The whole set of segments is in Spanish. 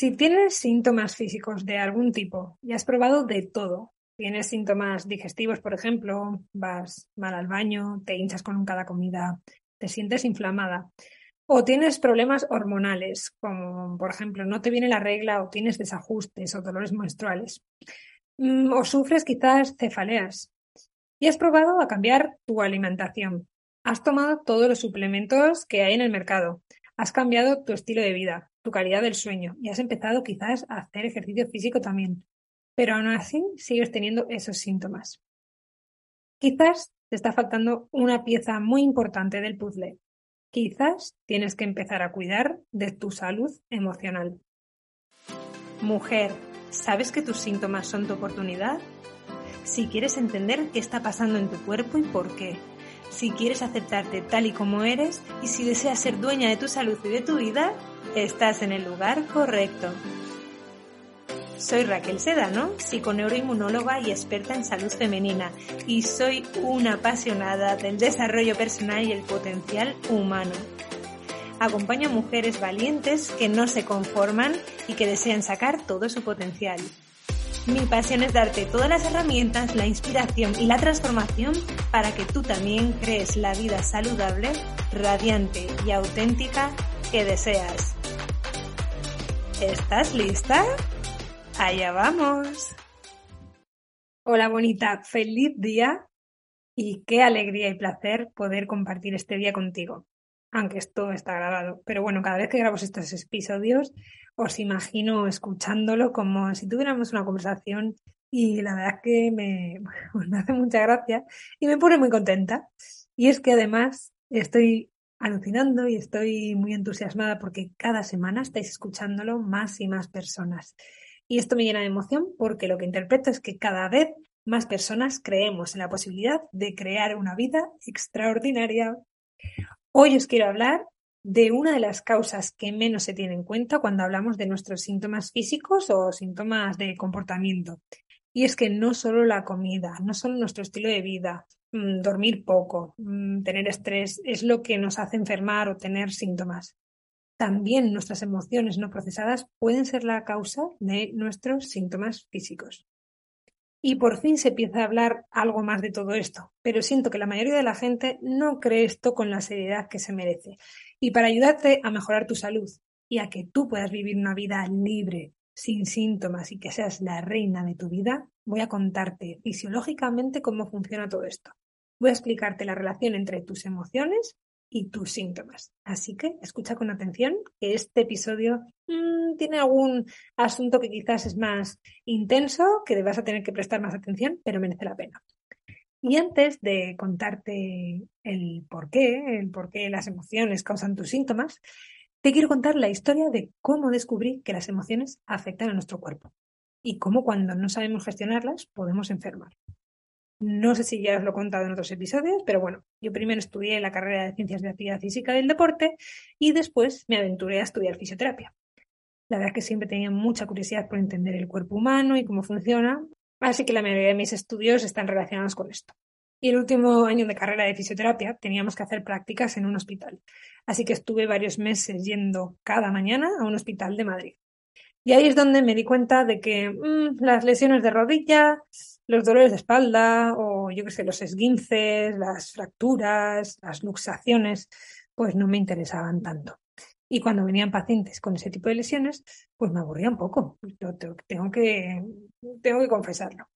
Si tienes síntomas físicos de algún tipo y has probado de todo, tienes síntomas digestivos, por ejemplo, vas mal al baño, te hinchas con cada comida, te sientes inflamada, o tienes problemas hormonales, como por ejemplo no te viene la regla o tienes desajustes o dolores menstruales, mm, o sufres quizás cefaleas, y has probado a cambiar tu alimentación, has tomado todos los suplementos que hay en el mercado, has cambiado tu estilo de vida, tu calidad del sueño y has empezado quizás a hacer ejercicio físico también, pero aún así sigues teniendo esos síntomas. Quizás te está faltando una pieza muy importante del puzzle. Quizás tienes que empezar a cuidar de tu salud emocional. Mujer, ¿sabes que tus síntomas son tu oportunidad? Si quieres entender qué está pasando en tu cuerpo y por qué, si quieres aceptarte tal y como eres y si deseas ser dueña de tu salud y de tu vida, estás en el lugar correcto. Soy Raquel Sedano, psiconeuroinmunóloga y experta en salud femenina, y soy una apasionada del desarrollo personal y el potencial humano. Acompaño a mujeres valientes que no se conforman y que desean sacar todo su potencial. Mi pasión es darte todas las herramientas, la inspiración y la transformación para que tú también crees la vida saludable, radiante y auténtica que deseas. ¿Estás lista? Allá vamos. Hola bonita, feliz día y qué alegría y placer poder compartir este día contigo. Aunque esto está grabado, pero bueno, cada vez que grabo estos episodios os imagino escuchándolo como si tuviéramos una conversación y la verdad es que me, me hace mucha gracia y me pone muy contenta. Y es que además estoy alucinando y estoy muy entusiasmada porque cada semana estáis escuchándolo más y más personas. Y esto me llena de emoción porque lo que interpreto es que cada vez más personas creemos en la posibilidad de crear una vida extraordinaria. Hoy os quiero hablar de una de las causas que menos se tiene en cuenta cuando hablamos de nuestros síntomas físicos o síntomas de comportamiento. Y es que no solo la comida, no solo nuestro estilo de vida, mm, dormir poco, mm, tener estrés es lo que nos hace enfermar o tener síntomas. También nuestras emociones no procesadas pueden ser la causa de nuestros síntomas físicos. Y por fin se empieza a hablar algo más de todo esto, pero siento que la mayoría de la gente no cree esto con la seriedad que se merece. Y para ayudarte a mejorar tu salud y a que tú puedas vivir una vida libre, sin síntomas y que seas la reina de tu vida, voy a contarte fisiológicamente cómo funciona todo esto. Voy a explicarte la relación entre tus emociones y tus síntomas. Así que escucha con atención que este episodio mmm, tiene algún asunto que quizás es más intenso, que vas a tener que prestar más atención, pero merece la pena. Y antes de contarte el por qué, el por qué las emociones causan tus síntomas, te quiero contar la historia de cómo descubrí que las emociones afectan a nuestro cuerpo y cómo cuando no sabemos gestionarlas podemos enfermar. No sé si ya os lo he contado en otros episodios, pero bueno, yo primero estudié la carrera de Ciencias de Actividad Física del Deporte y después me aventuré a estudiar fisioterapia. La verdad es que siempre tenía mucha curiosidad por entender el cuerpo humano y cómo funciona, así que la mayoría de mis estudios están relacionados con esto. Y el último año de carrera de fisioterapia teníamos que hacer prácticas en un hospital, así que estuve varios meses yendo cada mañana a un hospital de Madrid. Y ahí es donde me di cuenta de que mmm, las lesiones de rodilla, los dolores de espalda o yo qué sé, los esguinces, las fracturas, las luxaciones, pues no me interesaban tanto. Y cuando venían pacientes con ese tipo de lesiones, pues me aburría un poco. tengo que, tengo que confesarlo.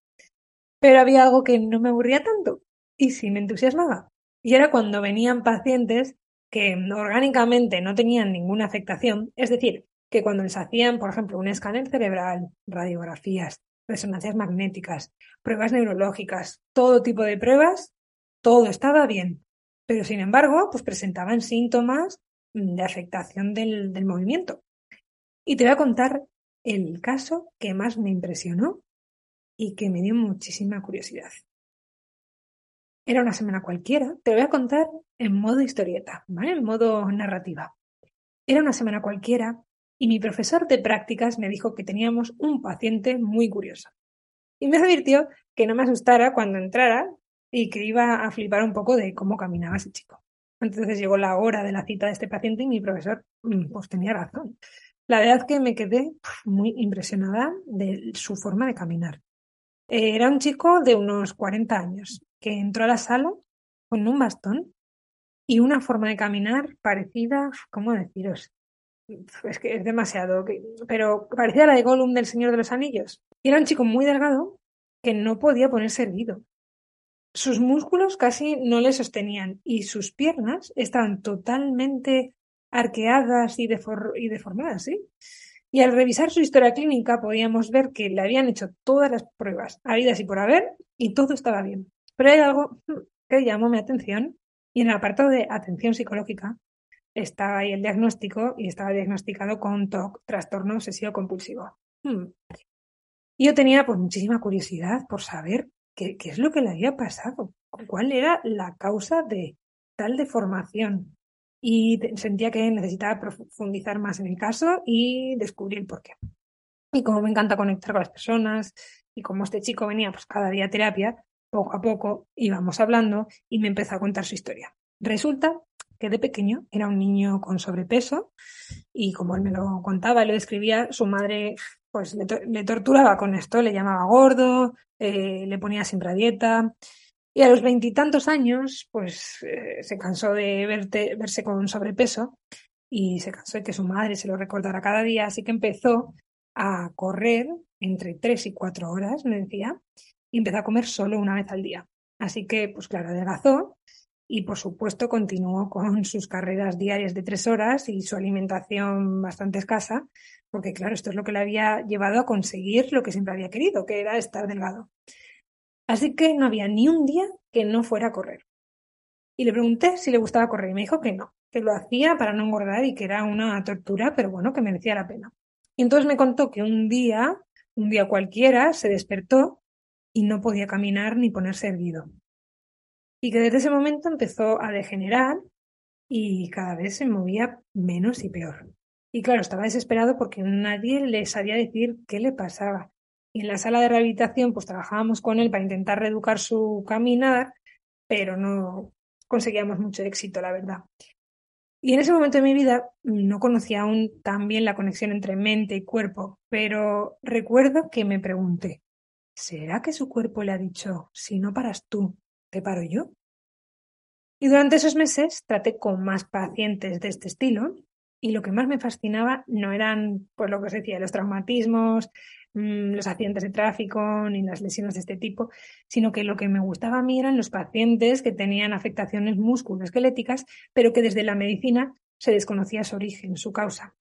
Pero había algo que no me aburría tanto y sí me entusiasmaba. Y era cuando venían pacientes que orgánicamente no tenían ninguna afectación, es decir, que cuando les hacían, por ejemplo, un escáner cerebral, radiografías, resonancias magnéticas, pruebas neurológicas, todo tipo de pruebas, todo estaba bien. Pero sin embargo, pues presentaban síntomas de afectación del, del movimiento. Y te voy a contar el caso que más me impresionó y que me dio muchísima curiosidad. Era una semana cualquiera, te lo voy a contar en modo historieta, ¿vale? En modo narrativa. Era una semana cualquiera y mi profesor de prácticas me dijo que teníamos un paciente muy curioso. Y me advirtió que no me asustara cuando entrara y que iba a flipar un poco de cómo caminaba ese chico. Entonces llegó la hora de la cita de este paciente y mi profesor mm, pues tenía razón. La verdad es que me quedé muy impresionada de su forma de caminar. Era un chico de unos 40 años que entró a la sala con un bastón y una forma de caminar parecida, ¿cómo deciros? Es que es demasiado, pero parecía la de Gollum del Señor de los Anillos. Era un chico muy delgado que no podía ponerse erguido. Sus músculos casi no le sostenían y sus piernas estaban totalmente arqueadas y, y deformadas, ¿sí? Y al revisar su historia clínica podíamos ver que le habían hecho todas las pruebas habidas y por haber y todo estaba bien. Pero hay algo que llamó mi atención y en el apartado de atención psicológica estaba ahí el diagnóstico y estaba diagnosticado con TOC, trastorno obsesivo compulsivo. Hmm. Y yo tenía pues muchísima curiosidad por saber qué, qué es lo que le había pasado, cuál era la causa de tal deformación y sentía que necesitaba profundizar más en el caso y descubrir el porqué. Y como me encanta conectar con las personas y como este chico venía pues cada día a terapia, poco a poco íbamos hablando y me empezó a contar su historia. Resulta de pequeño era un niño con sobrepeso y como él me lo contaba y lo describía, su madre pues le, torturaba con esto, le llamaba gordo, eh, le ponía siempre a dieta y a los veintitantos años, pues eh, se cansó de verte, verse con sobrepeso y se cansó de que su madre se lo recordara cada día, así que empezó a correr entre tres y cuatro horas, me decía, y empezó a comer solo una vez al día. Así que, pues claro, adelgazó y por supuesto continuó con sus carreras diarias de tres horas y su alimentación bastante escasa, porque claro, esto es lo que le había llevado a conseguir lo que siempre había querido, que era estar delgado. Así que no había ni un día que no fuera a correr. Y le pregunté si le gustaba correr y me dijo que no, que lo hacía para no engordar y que era una tortura, pero bueno, que merecía la pena. Y entonces me contó que un día, un día cualquiera, se despertó y no podía caminar ni ponerse erguido. Y que desde ese momento empezó a degenerar y cada vez se movía menos y peor. Y claro, estaba desesperado porque nadie le sabía decir qué le pasaba. Y en la sala de rehabilitación, pues trabajábamos con él para intentar reeducar su caminar, pero no conseguíamos mucho éxito, la verdad. Y en ese momento de mi vida no conocía aún tan bien la conexión entre mente y cuerpo, pero recuerdo que me pregunté, ¿será que su cuerpo le ha dicho, si no paras tú, te paro yo? Y durante esos meses traté con más pacientes de este estilo y lo que más me fascinaba no eran, pues lo que os decía, los traumatismos, Mm, los accidentes de tráfico ni las lesiones de este tipo, sino que lo que me gustaba a mí eran los pacientes que tenían afectaciones musculoesqueléticas, pero que desde la medicina se desconocía su origen, su causa.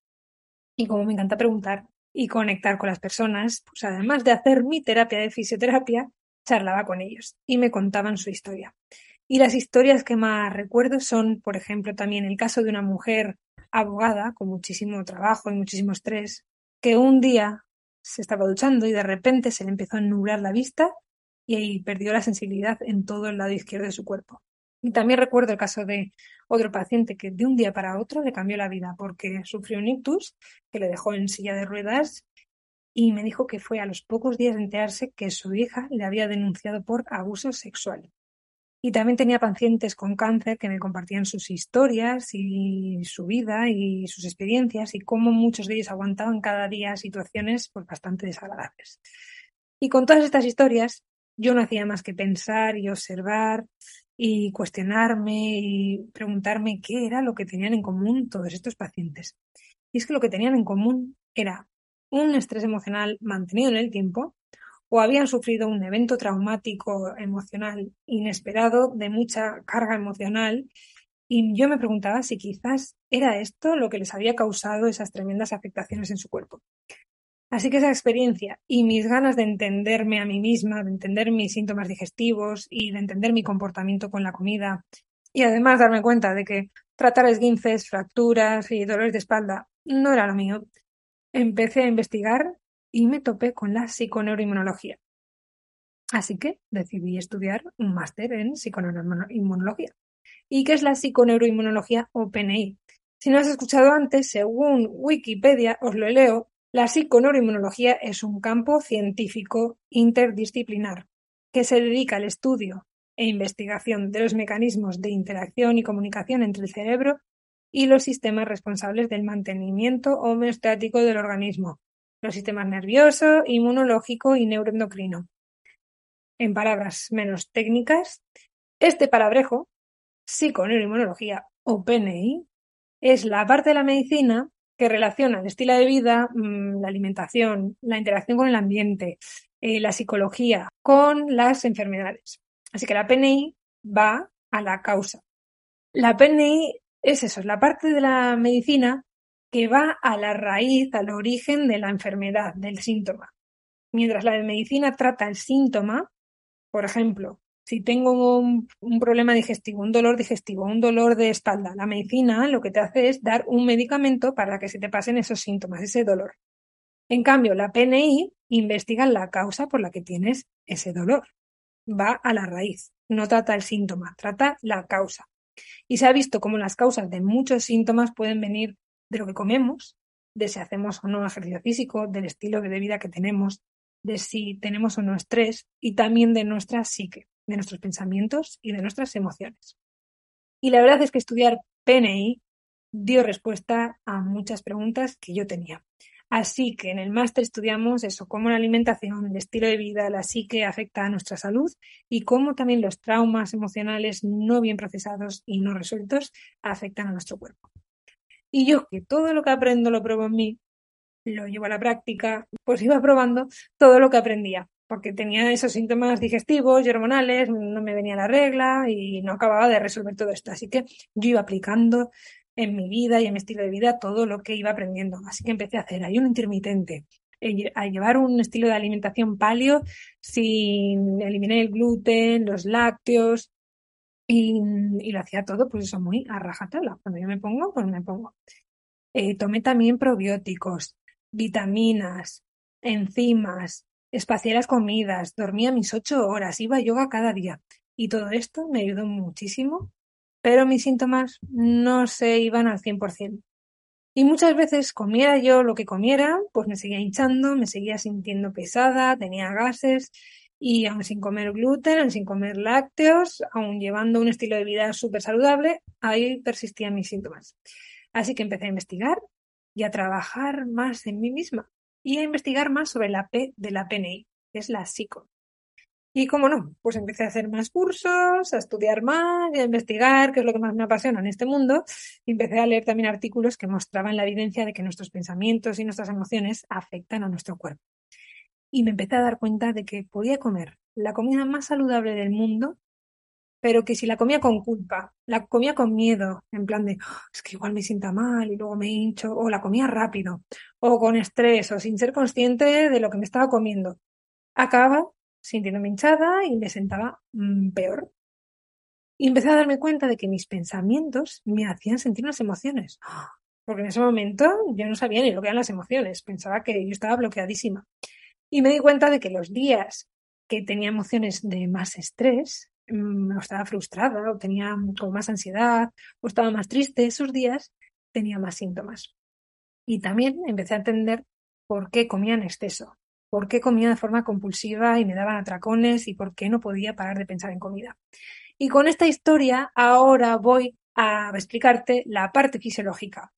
Y como me encanta preguntar y conectar con las personas, pues además de hacer mi terapia de fisioterapia, charlaba con ellos y me contaban su historia. Y las historias que más recuerdo son, por ejemplo, también el caso de una mujer abogada con muchísimo trabajo y muchísimo estrés, que un día se estaba duchando y de repente se le empezó a nublar la vista y ahí perdió la sensibilidad en todo el lado izquierdo de su cuerpo. Y también recuerdo el caso de otro paciente que de un día para otro le cambió la vida porque sufrió un ictus que le dejó en silla de ruedas y me dijo que fue a los pocos días de enterarse que su hija le había denunciado por abuso sexual. Y también tenía pacientes con cáncer que me compartían sus historias y su vida y sus experiencias y cómo muchos de ellos aguantaban cada día situaciones pues, bastante desagradables. Y con todas estas historias yo no hacía más que pensar y observar y cuestionarme y preguntarme qué era lo que tenían en común todos estos pacientes. Y es que lo que tenían en común era un estrés emocional mantenido en el tiempo, o habían sufrido un evento traumático emocional inesperado de mucha carga emocional y yo me preguntaba si quizás era esto lo que les había causado esas tremendas afectaciones en su cuerpo. Así que esa experiencia y mis ganas de entenderme a mí misma, de entender mis síntomas digestivos y de entender mi comportamiento con la comida y además darme cuenta de que tratar esguinces, fracturas y dolores de espalda no era lo mío, empecé a investigar y me topé con la psiconeuroinmunología. Así que decidí estudiar un máster en psiconeuroinmunología. ¿Y qué es la psiconeuroinmunología o PNI? Si no has escuchado antes, según Wikipedia, os lo leo, la psiconeuroinmunología es un campo científico interdisciplinar que se dedica al estudio e investigación de los mecanismos de interacción y comunicación entre el cerebro y los sistemas responsables del mantenimiento homeostático del organismo, los sistemas nervioso, inmunológico y neuroendocrino. En palabras menos técnicas, este palabrejo, psiconeuroinmunología o PNI, es la parte de la medicina que relaciona el estilo de vida, mm, la alimentación, la interacción con el ambiente, eh, la psicología con las enfermedades. Así que la PNI va a la causa. La PNI es eso, es la parte de la medicina que va a la raíz, al origen de la enfermedad, del síntoma. Mientras la de medicina trata el síntoma, por ejemplo, si tengo un, problema digestivo, un dolor digestivo, un dolor de espalda, la medicina lo que te hace es dar un medicamento para que se te pasen esos síntomas, ese dolor. En cambio, la PNI investiga la causa por la que tienes ese dolor. Va a la raíz, no trata el síntoma, trata la causa. Y se ha visto cómo las causas de muchos síntomas pueden venir de lo que comemos, de si hacemos o no ejercicio físico, del estilo de vida que tenemos, de si tenemos o no estrés y también de nuestra psique, de nuestros pensamientos y de nuestras emociones. Y la verdad es que estudiar PNI dio respuesta a muchas preguntas que yo tenía. Así que en el máster estudiamos eso, cómo la alimentación, el estilo de vida, la psique afecta a nuestra salud y cómo también los traumas emocionales no bien procesados y no resueltos afectan a nuestro cuerpo. Y yo que todo lo que aprendo lo pruebo en mí, lo llevo a la práctica, pues iba probando todo lo que aprendía, porque tenía esos síntomas digestivos y hormonales, no me venía la regla y no acababa de resolver todo esto. Así que yo iba aplicando en mi vida y en mi estilo de vida todo lo que iba aprendiendo. Así que empecé a hacer ayuno intermitente, a llevar un estilo de alimentación paleo sin eliminar el gluten, los lácteos y, lo hacía todo pues eso muy a rajatabla. Cuando yo me pongo, pues me pongo. Eh, tomé también probióticos, vitaminas, enzimas, espacié las comidas, dormía mis ocho horas, iba a yoga cada día. Y todo esto me ayudó muchísimo, pero mis síntomas no se iban al 100%. Y muchas veces comiera yo lo que comiera, pues me seguía hinchando, me seguía sintiendo pesada, tenía gases y aún sin comer gluten, aún sin comer lácteos, aún llevando un estilo de vida súper saludable, ahí persistían mis síntomas. Así que empecé a investigar y a trabajar más en mí misma y a investigar más sobre la P de la PNI, que es la psico. Y cómo no, pues empecé a hacer más cursos, a estudiar más y a investigar qué es lo que más me apasiona en este mundo. Y empecé a leer también artículos que mostraban la evidencia de que nuestros pensamientos y nuestras emociones afectan a nuestro cuerpo. Y me empecé a dar cuenta de que podía comer la comida más saludable del mundo pero que si la comía con culpa, la comía con miedo, en plan de, ah, es que igual me sienta mal y luego me hincho, o la comía rápido, o con estrés, o sin ser consciente de lo que me estaba comiendo, acababa sintiéndome hinchada y me sentaba mm, peor. Y empecé a darme cuenta de que mis pensamientos me hacían sentir unas emociones. Porque en ese momento yo no sabía ni lo que eran las emociones, pensaba que yo estaba bloqueadísima. Y me di cuenta de que los días que tenía emociones de más estrés, Mm, estaba frustrada o tenía como más ansiedad o estaba más triste, esos días tenía más síntomas. Y también empecé a entender por qué comía en exceso, por qué comía de forma compulsiva y me daban atracones y por qué no podía parar de pensar en comida. Y con esta historia ahora voy a explicarte la parte fisiológica.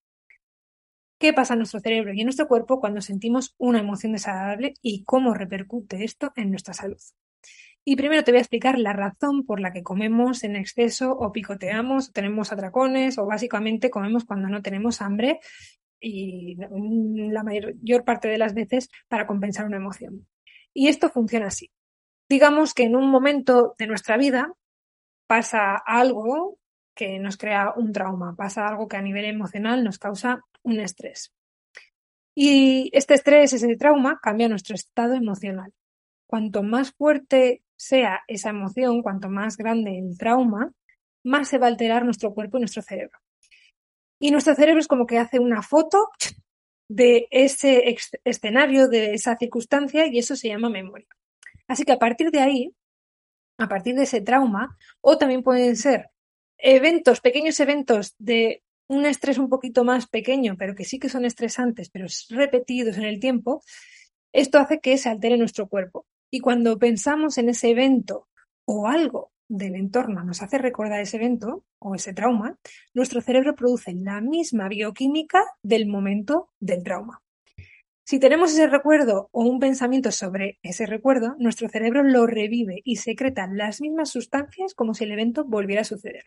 ¿Qué pasa en nuestro cerebro y en nuestro cuerpo cuando sentimos una emoción desagradable y cómo repercute esto en nuestra salud? Y primero te voy a explicar la razón por la que comemos en exceso o picoteamos o tenemos atracones o básicamente comemos cuando no tenemos hambre y la mayor parte de las veces para compensar una emoción. Y esto funciona así. Digamos que en un momento de nuestra vida pasa algo que nos crea un trauma, pasa algo que a nivel emocional nos causa un estrés. Y este estrés, ese trauma, cambia nuestro estado emocional. Cuanto más fuerte sea esa emoción, cuanto más grande el trauma, más se va a alterar nuestro cuerpo y nuestro cerebro. Y nuestro cerebro es como que hace una foto de ese escenario, de esa circunstancia, y eso se llama memoria. Así que a partir de ahí, a partir de ese trauma, o también pueden ser eventos, pequeños eventos de un estrés un poquito más pequeño, pero que sí que son estresantes, pero repetidos en el tiempo, esto hace que se altere nuestro cuerpo. Y cuando pensamos en ese evento o algo del entorno nos hace recordar ese evento o ese trauma, nuestro cerebro produce la misma bioquímica del momento del trauma. Si tenemos ese recuerdo o un pensamiento sobre ese recuerdo, nuestro cerebro lo revive y secreta las mismas sustancias como si el evento volviera a suceder.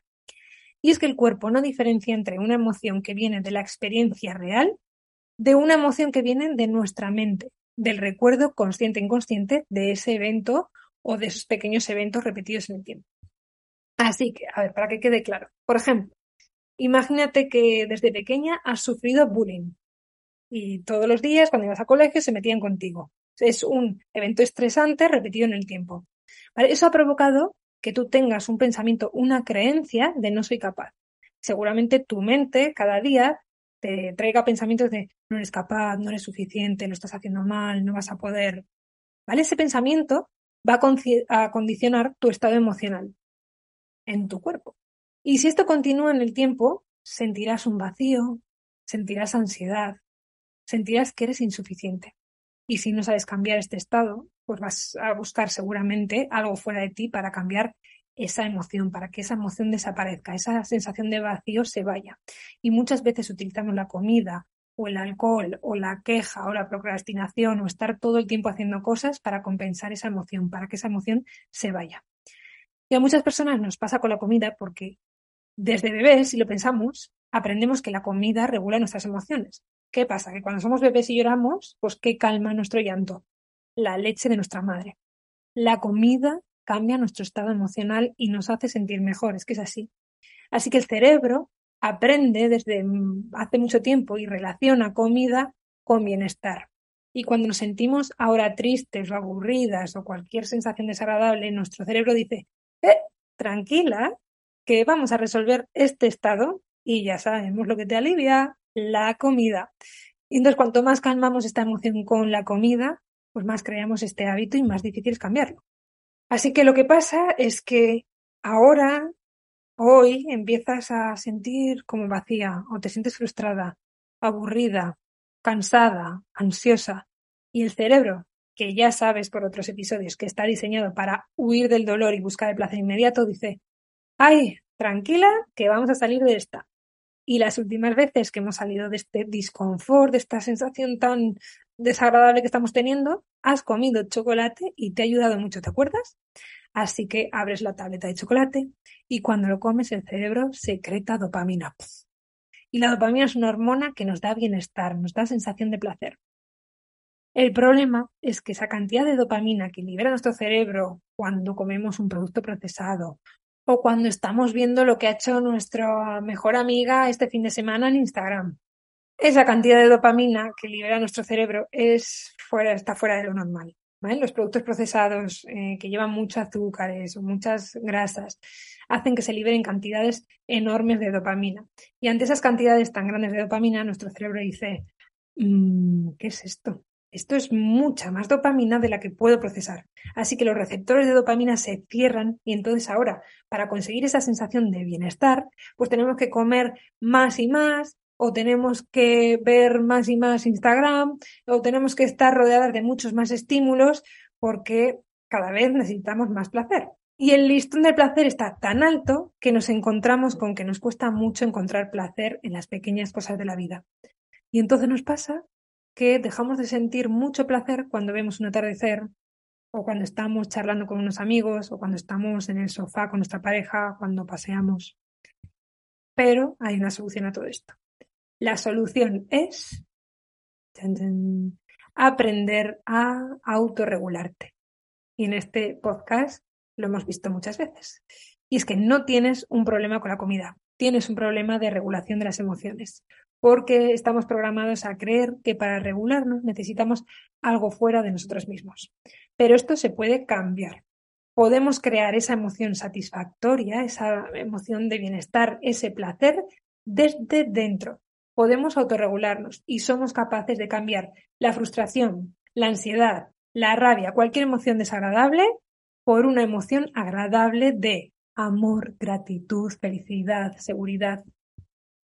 Y es que el cuerpo no diferencia entre una emoción que viene de la experiencia real de una emoción que viene de nuestra mente, del recuerdo consciente e inconsciente de ese evento o de esos pequeños eventos repetidos en el tiempo. Así que, a ver, para que quede claro. Por ejemplo, imagínate que desde pequeña has sufrido bullying y todos los días cuando ibas a colegio se metían contigo. Es un evento estresante repetido en el tiempo. Eso ha provocado que tú tengas un pensamiento, una creencia de no soy capaz. Seguramente tu mente cada día te traiga pensamientos de no eres capaz, no eres suficiente, lo estás haciendo mal, no vas a poder. ¿Vale? Ese pensamiento va a condicionar tu estado emocional en tu cuerpo. Y si esto continúa en el tiempo, sentirás un vacío, sentirás ansiedad, sentirás que eres insuficiente. Y si no sabes cambiar este estado, pues vas a buscar seguramente algo fuera de ti para cambiar esa emoción, para que esa emoción desaparezca, esa sensación de vacío se vaya. Y muchas veces utilizamos la comida o el alcohol o la queja o la procrastinación o estar todo el tiempo haciendo cosas para compensar esa emoción, para que esa emoción se vaya. Y a muchas personas nos pasa con la comida porque desde bebés, si lo pensamos, aprendemos que la comida regula nuestras emociones. ¿Qué pasa? Que cuando somos bebés y lloramos, pues ¿qué calma nuestro llanto? La leche de nuestra madre. La comida cambia nuestro estado emocional y nos hace sentir mejor, es que es así. Así que el cerebro aprende desde hace mucho tiempo y relaciona comida con bienestar. Y cuando nos sentimos ahora tristes o aburridas o cualquier sensación desagradable, nuestro cerebro dice, eh, tranquila, que vamos a resolver este estado y ya sabemos lo que te alivia, la comida. Y entonces, cuanto más calmamos esta emoción con la comida, pues más creamos este hábito y más difícil es cambiarlo. Así que lo que pasa es que ahora, hoy, empiezas a sentir como vacía o te sientes frustrada, aburrida, cansada, ansiosa. Y el cerebro, que ya sabes por otros episodios que está diseñado para huir del dolor y buscar el placer inmediato, dice, ay, tranquila, que vamos a salir de esta. Y las últimas veces que hemos salido de este disconfort, de esta sensación tan desagradable que estamos teniendo, has comido chocolate y te ha ayudado mucho, ¿te acuerdas? Así que abres la tableta de chocolate y cuando lo comes el cerebro secreta dopamina. Y la dopamina es una hormona que nos da bienestar, nos da sensación de placer. El problema es que esa cantidad de dopamina que libera nuestro cerebro cuando comemos un producto procesado o cuando estamos viendo lo que ha hecho nuestra mejor amiga este fin de semana en Instagram. Esa cantidad de dopamina que libera nuestro cerebro es está fuera de lo normal. Los productos procesados eh, que llevan muchos azúcares o muchas grasas hacen que se liberen cantidades enormes de dopamina. Y ante esas cantidades tan grandes de dopamina, nuestro cerebro dice, mm, ¿qué es esto? Esto es mucha más dopamina de la que puedo procesar. Así que los receptores de dopamina se cierran y entonces ahora, para conseguir esa sensación de bienestar, pues tenemos que comer más y más, o tenemos que ver más y más Instagram, o tenemos que estar rodeadas de muchos más estímulos, porque cada vez necesitamos más placer. Y el listón del placer está tan alto que nos encontramos con que nos cuesta mucho encontrar placer en las pequeñas cosas de la vida. Y entonces nos pasa que dejamos de sentir mucho placer cuando vemos un atardecer o cuando estamos charlando con unos amigos o cuando estamos en el sofá con nuestra pareja, cuando paseamos. Pero hay una solución a todo esto. La solución es aprender a autorregularte. Y en este podcast lo hemos visto muchas veces. Y es que no tienes un problema con la comida, tienes un problema de regulación de las emociones porque estamos programados a creer que para regularnos necesitamos algo fuera de nosotros mismos. Pero esto se puede cambiar. Podemos crear esa emoción satisfactoria, esa emoción de bienestar, ese placer desde dentro. Podemos autorregularnos y somos capaces de cambiar la frustración, la ansiedad, la rabia, cualquier emoción desagradable por una emoción agradable de amor, gratitud, felicidad, seguridad.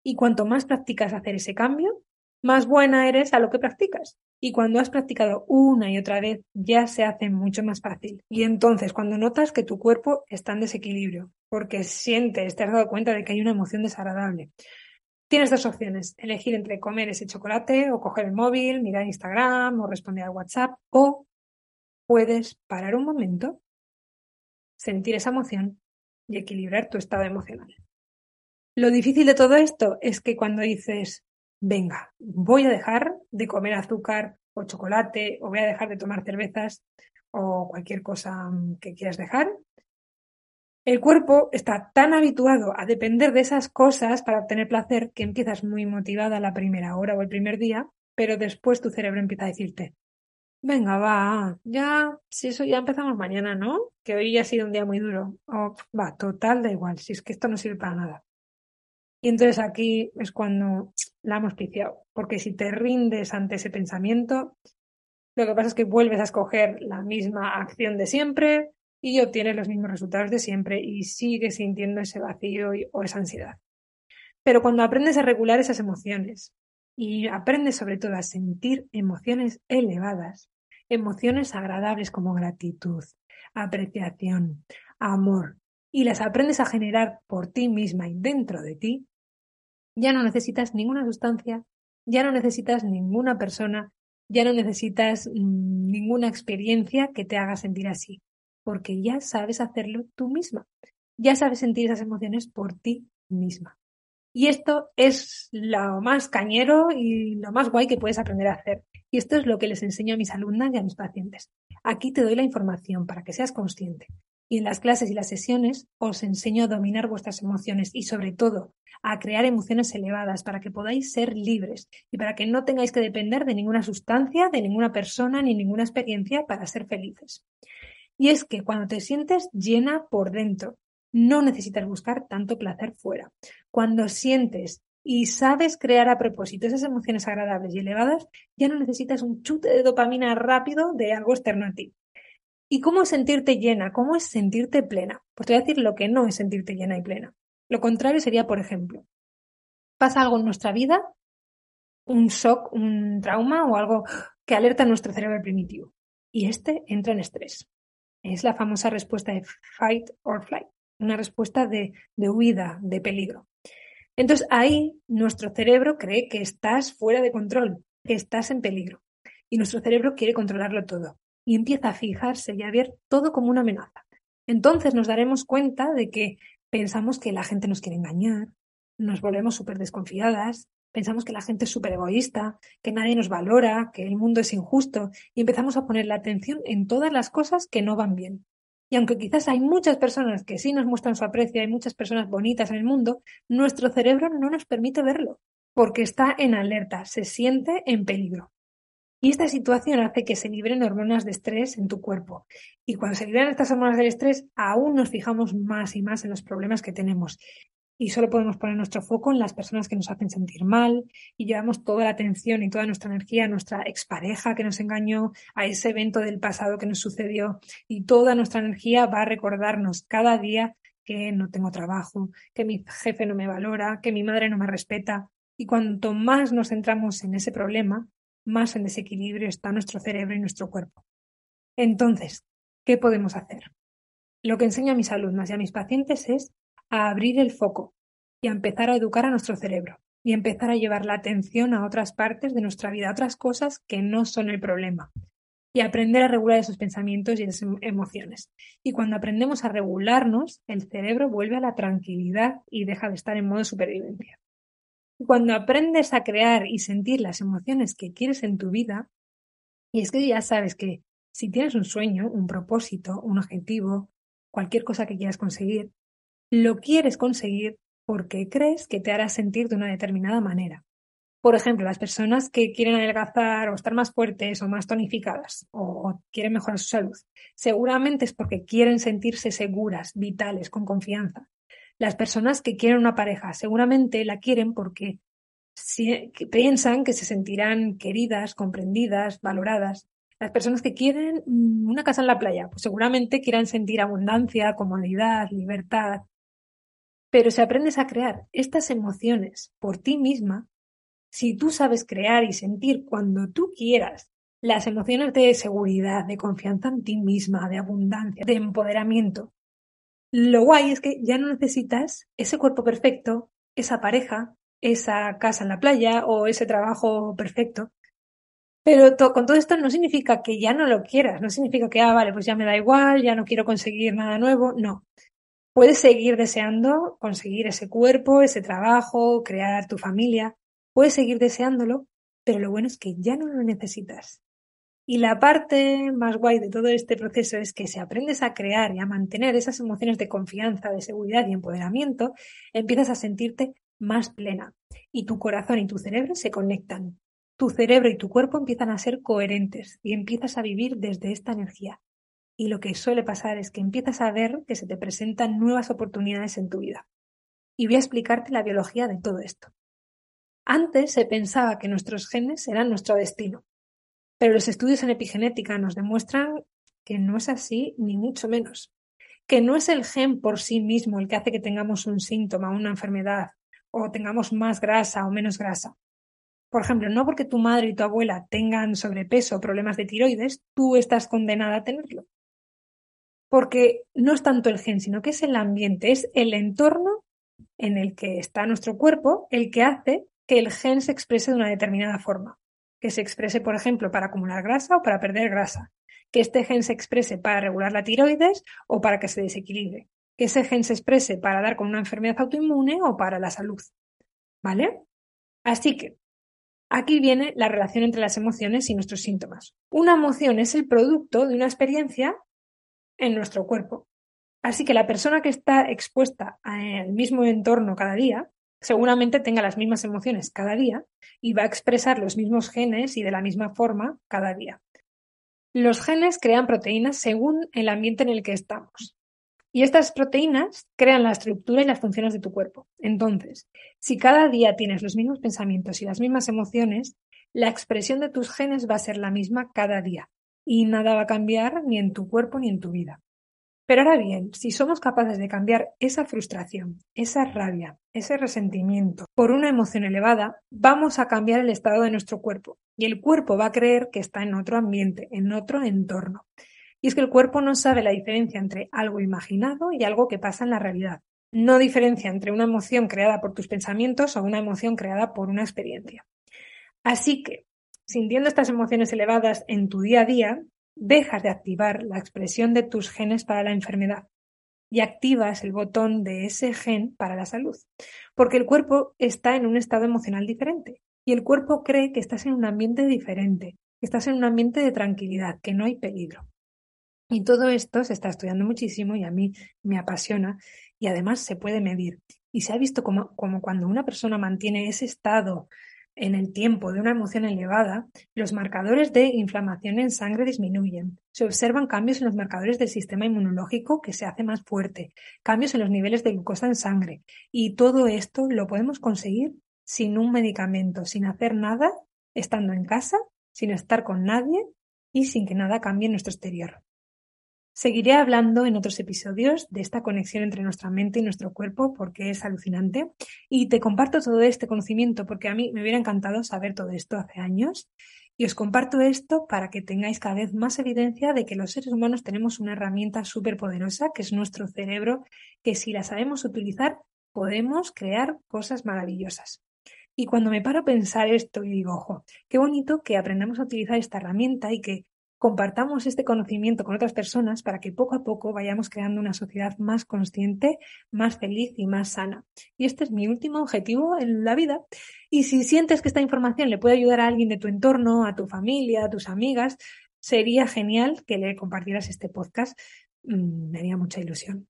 Y cuanto más practicas hacer ese cambio, más buena eres a lo que practicas. Y cuando has practicado una y otra vez, ya se hace mucho más fácil. Y entonces, cuando notas que tu cuerpo está en desequilibrio, porque sientes, te has dado cuenta de que hay una emoción desagradable, tienes dos opciones, elegir entre comer ese chocolate o coger el móvil, mirar Instagram o responder al WhatsApp, o puedes parar un momento, sentir esa emoción y equilibrar tu estado emocional. Lo difícil de todo esto es que cuando dices, venga, voy a dejar de comer azúcar o chocolate o voy a dejar de tomar cervezas o cualquier cosa mm, que quieras dejar, el cuerpo está tan habituado a depender de esas cosas para obtener placer que empiezas muy motivada la primera hora o el primer día, pero después tu cerebro empieza a decirte, venga, va, ya, si eso ya empezamos mañana, ¿no? Que hoy ya ha sido un día muy duro. O, va, total, da igual, si es que esto no sirve para nada. Y entonces aquí es cuando la hemos piciado, porque si te rindes ante ese pensamiento, lo que pasa es que vuelves a escoger la misma acción de siempre y obtienes los mismos resultados de siempre y sigues sintiendo ese vacío o esa ansiedad. Pero cuando aprendes a regular esas emociones y aprendes sobre todo a sentir emociones elevadas, emociones agradables como gratitud, apreciación, amor, y las aprendes a generar por ti misma y dentro de ti, ya no necesitas ninguna sustancia, ya no necesitas ninguna persona, ya no necesitas mm, ninguna experiencia que te haga sentir así, porque ya sabes hacerlo tú misma, ya sabes sentir esas emociones por ti misma. Y esto es lo más cañero y lo más guay que puedes aprender a hacer. Y esto es lo que les enseño a mis alumnas y a mis pacientes. Aquí te doy la información para que seas consciente. Y en las clases y las sesiones os enseño a dominar vuestras emociones y sobre todo a crear emociones elevadas para que podáis ser libres y para que no tengáis que depender de ninguna sustancia, de ninguna persona ni ninguna experiencia para ser felices. Y es que cuando te sientes llena por dentro, no necesitas buscar tanto placer fuera. Cuando sientes y sabes crear a propósito esas emociones agradables y elevadas, ya no necesitas un chute de dopamina rápido de algo externo a ti. ¿Y cómo sentirte llena? ¿Cómo es sentirte plena? Pues te voy a decir lo que no es sentirte llena y plena. Lo contrario sería, por ejemplo, pasa algo en nuestra vida, un shock, un trauma o algo que alerta a nuestro cerebro primitivo. Y este entra en estrés. Es la famosa respuesta de fight or flight, una respuesta de, de huida, de peligro. Entonces ahí nuestro cerebro cree que estás fuera de control, que estás en peligro. Y nuestro cerebro quiere controlarlo todo. Y empieza a fijarse y a ver todo como una amenaza. Entonces nos daremos cuenta de que pensamos que la gente nos quiere engañar, nos volvemos súper desconfiadas, pensamos que la gente es súper egoísta, que nadie nos valora, que el mundo es injusto y empezamos a poner la atención en todas las cosas que no van bien. Y aunque quizás hay muchas personas que sí nos muestran su aprecio, hay muchas personas bonitas en el mundo, nuestro cerebro no nos permite verlo, porque está en alerta, se siente en peligro. Y esta situación hace que se libren hormonas de estrés en tu cuerpo. Y cuando se liberan estas hormonas del estrés, aún nos fijamos más y más en los problemas que tenemos. Y solo podemos poner nuestro foco en las personas que nos hacen sentir mal y llevamos toda la atención y toda nuestra energía a nuestra expareja que nos engañó, a ese evento del pasado que nos sucedió. Y toda nuestra energía va a recordarnos cada día que no tengo trabajo, que mi jefe no me valora, que mi madre no me respeta. Y cuanto más nos centramos en ese problema, más en desequilibrio está nuestro cerebro y nuestro cuerpo. Entonces, ¿qué podemos hacer? Lo que enseño a mis alumnas y a mis pacientes es a abrir el foco y a empezar a educar a nuestro cerebro y empezar a llevar la atención a otras partes de nuestra vida, a otras cosas que no son el problema y aprender a regular esos pensamientos y esas emociones. Y cuando aprendemos a regularnos, el cerebro vuelve a la tranquilidad y deja de estar en modo supervivencia. Cuando aprendes a crear y sentir las emociones que quieres en tu vida, y es que ya sabes que si tienes un sueño, un propósito, un objetivo, cualquier cosa que quieras conseguir, lo quieres conseguir porque crees que te hará sentir de una determinada manera. Por ejemplo, las personas que quieren adelgazar o estar más fuertes o más tonificadas o quieren mejorar su salud, seguramente es porque quieren sentirse seguras, vitales, con confianza. Las personas que quieren una pareja seguramente la quieren porque que piensan que se sentirán queridas, comprendidas, valoradas. Las personas que quieren una casa en la playa, pues seguramente quieran sentir abundancia, comodidad, libertad. Pero si aprendes a crear estas emociones por ti misma, si tú sabes crear y sentir cuando tú quieras las emociones de seguridad, de confianza en ti misma, de abundancia, de empoderamiento, lo guay es que ya no necesitas ese cuerpo perfecto, esa pareja, esa casa en la playa o ese trabajo perfecto. Pero con todo esto no significa que ya no lo quieras, no significa que, ah, vale, pues ya me da igual, ya no quiero conseguir nada nuevo. No. Puedes seguir deseando conseguir ese cuerpo, ese trabajo, crear tu familia. Puedes seguir deseándolo, pero lo bueno es que ya no lo necesitas. Y la parte más guay de todo este proceso es que si aprendes a crear y a mantener esas emociones de confianza, de seguridad y empoderamiento, empiezas a sentirte más plena y tu corazón y tu cerebro se conectan. Tu cerebro y tu cuerpo empiezan a ser coherentes y empiezas a vivir desde esta energía. Y lo que suele pasar es que empiezas a ver que se te presentan nuevas oportunidades en tu vida. Y voy a explicarte la biología de todo esto. Antes se pensaba que nuestros genes eran nuestro destino, pero los estudios en epigenética nos demuestran que no es así, ni mucho menos. Que no es el gen por sí mismo el que hace que tengamos un síntoma, una enfermedad, o tengamos más grasa o menos grasa. Por ejemplo, no porque tu madre y tu abuela tengan sobrepeso o problemas de tiroides, tú estás condenada a tenerlo. Porque no es tanto el gen, sino que es el ambiente, es el entorno en el que está nuestro cuerpo el que hace que el gen se exprese de una determinada forma. Que se exprese, por ejemplo, para acumular grasa o para perder grasa. Que este gen se exprese para regular la tiroides o para que se desequilibre que ese gen se exprese para dar con una enfermedad autoinmune o para la salud. ¿Vale? Así que aquí viene la relación entre las emociones y nuestros síntomas. Una emoción es el producto de una experiencia en nuestro cuerpo. Así que la persona que está expuesta al mismo entorno cada día seguramente tenga las mismas emociones cada día y va a expresar los mismos genes y de la misma forma cada día. Los genes crean proteínas según el ambiente en el que estamos. Y estas proteínas crean la estructura y las funciones de tu cuerpo. Entonces, si cada día tienes los mismos pensamientos y las mismas emociones, la expresión de tus genes va a ser la misma cada día y nada va a cambiar ni en tu cuerpo ni en tu vida. Pero ahora bien, si somos capaces de cambiar esa frustración, esa rabia, ese resentimiento por una emoción elevada, vamos a cambiar el estado de nuestro cuerpo y el cuerpo va a creer que está en otro ambiente, en otro entorno. Y es que el cuerpo no sabe la diferencia entre algo imaginado y algo que pasa en la realidad. No diferencia entre una emoción creada por tus pensamientos o una emoción creada por una experiencia. Así que, sintiendo estas emociones elevadas en tu día a día, dejas de activar la expresión de tus genes para la enfermedad y activas el botón de ese gen para la salud, porque el cuerpo está en un estado emocional diferente y el cuerpo cree que estás en un ambiente diferente, que estás en un ambiente de tranquilidad, que no hay peligro. Y todo esto se está estudiando muchísimo y a mí me apasiona y además se puede medir. Y se ha visto como, como cuando una persona mantiene ese estado en el tiempo de una emoción elevada, los marcadores de inflamación en sangre disminuyen. Se observan cambios en los marcadores del sistema inmunológico que se hace más fuerte, cambios en los niveles de glucosa en sangre. Y todo esto lo podemos conseguir sin un medicamento, sin hacer nada, estando en casa, sin estar con nadie y sin que nada cambie en nuestro exterior. Seguiré hablando en otros episodios de esta conexión entre nuestra mente y nuestro cuerpo porque es alucinante y te comparto todo este conocimiento porque a mí me hubiera encantado saber todo esto hace años y os comparto esto para que tengáis cada vez más evidencia de que los seres humanos tenemos una herramienta súper poderosa que es nuestro cerebro que si la sabemos utilizar podemos crear cosas maravillosas. Y cuando me paro a pensar esto y digo, ojo, qué bonito que aprendamos a utilizar esta herramienta y que compartamos este conocimiento con otras personas para que poco a poco vayamos creando una sociedad más consciente, más feliz y más sana. Y este es mi último objetivo en la vida. Y si sientes que esta información le puede ayudar a alguien de tu entorno, a tu familia, a tus amigas, sería genial que le compartieras este podcast. Mm, me haría mucha ilusión.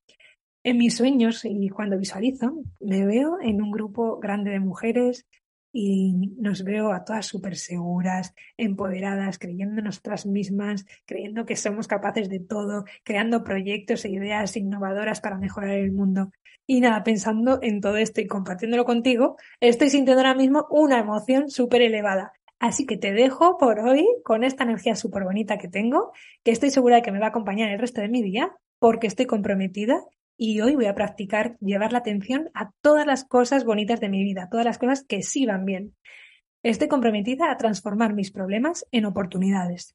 En mis sueños y cuando visualizo, me veo en un grupo grande de mujeres y nos veo a todas súper seguras, empoderadas, creyendo en nosotras mismas, creyendo que somos capaces de todo, creando proyectos e ideas innovadoras para mejorar el mundo. Y nada, pensando en todo esto y compartiéndolo contigo, estoy sintiendo ahora mismo una emoción súper elevada. Así que te dejo por hoy con esta energía súper bonita que tengo, que estoy segura de que me va a acompañar el resto de mi día, porque estoy comprometida y hoy voy a practicar llevar la atención a todas las cosas bonitas de mi vida, todas las cosas que sí van bien. Estoy comprometida a transformar mis problemas en oportunidades.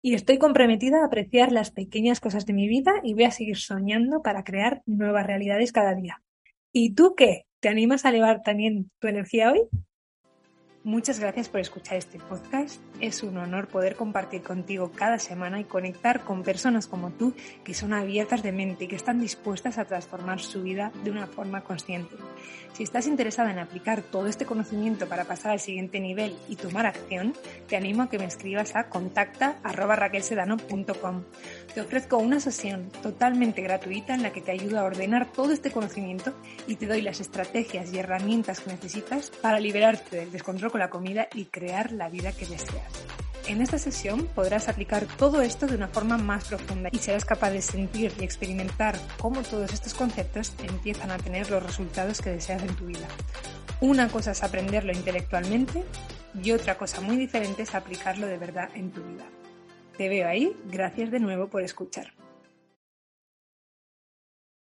Y estoy comprometida a apreciar las pequeñas cosas de mi vida y voy a seguir soñando para crear nuevas realidades cada día. ¿Y tú qué? ¿Te animas a elevar también tu energía hoy? Muchas gracias por escuchar este podcast. Es un honor poder compartir contigo cada semana y conectar con personas como tú que son abiertas de mente y que están dispuestas a transformar su vida de una forma consciente. Si estás interesada en aplicar todo este conocimiento para pasar al siguiente nivel y tomar acción, te animo a que me escribas a contacta.raquelsedano.com. Te ofrezco una sesión totalmente gratuita en la que te ayudo a ordenar todo este conocimiento y te doy las estrategias y herramientas que necesitas para liberarte del descontrol con la comida y crear la vida que deseas. En esta sesión podrás aplicar todo esto de una forma más profunda y serás capaz de sentir y experimentar cómo todos estos conceptos empiezan a tener los resultados que deseas en tu vida. Una cosa es aprenderlo intelectualmente y otra cosa muy diferente es aplicarlo de verdad en tu vida. Te veo ahí, gracias de nuevo por escuchar.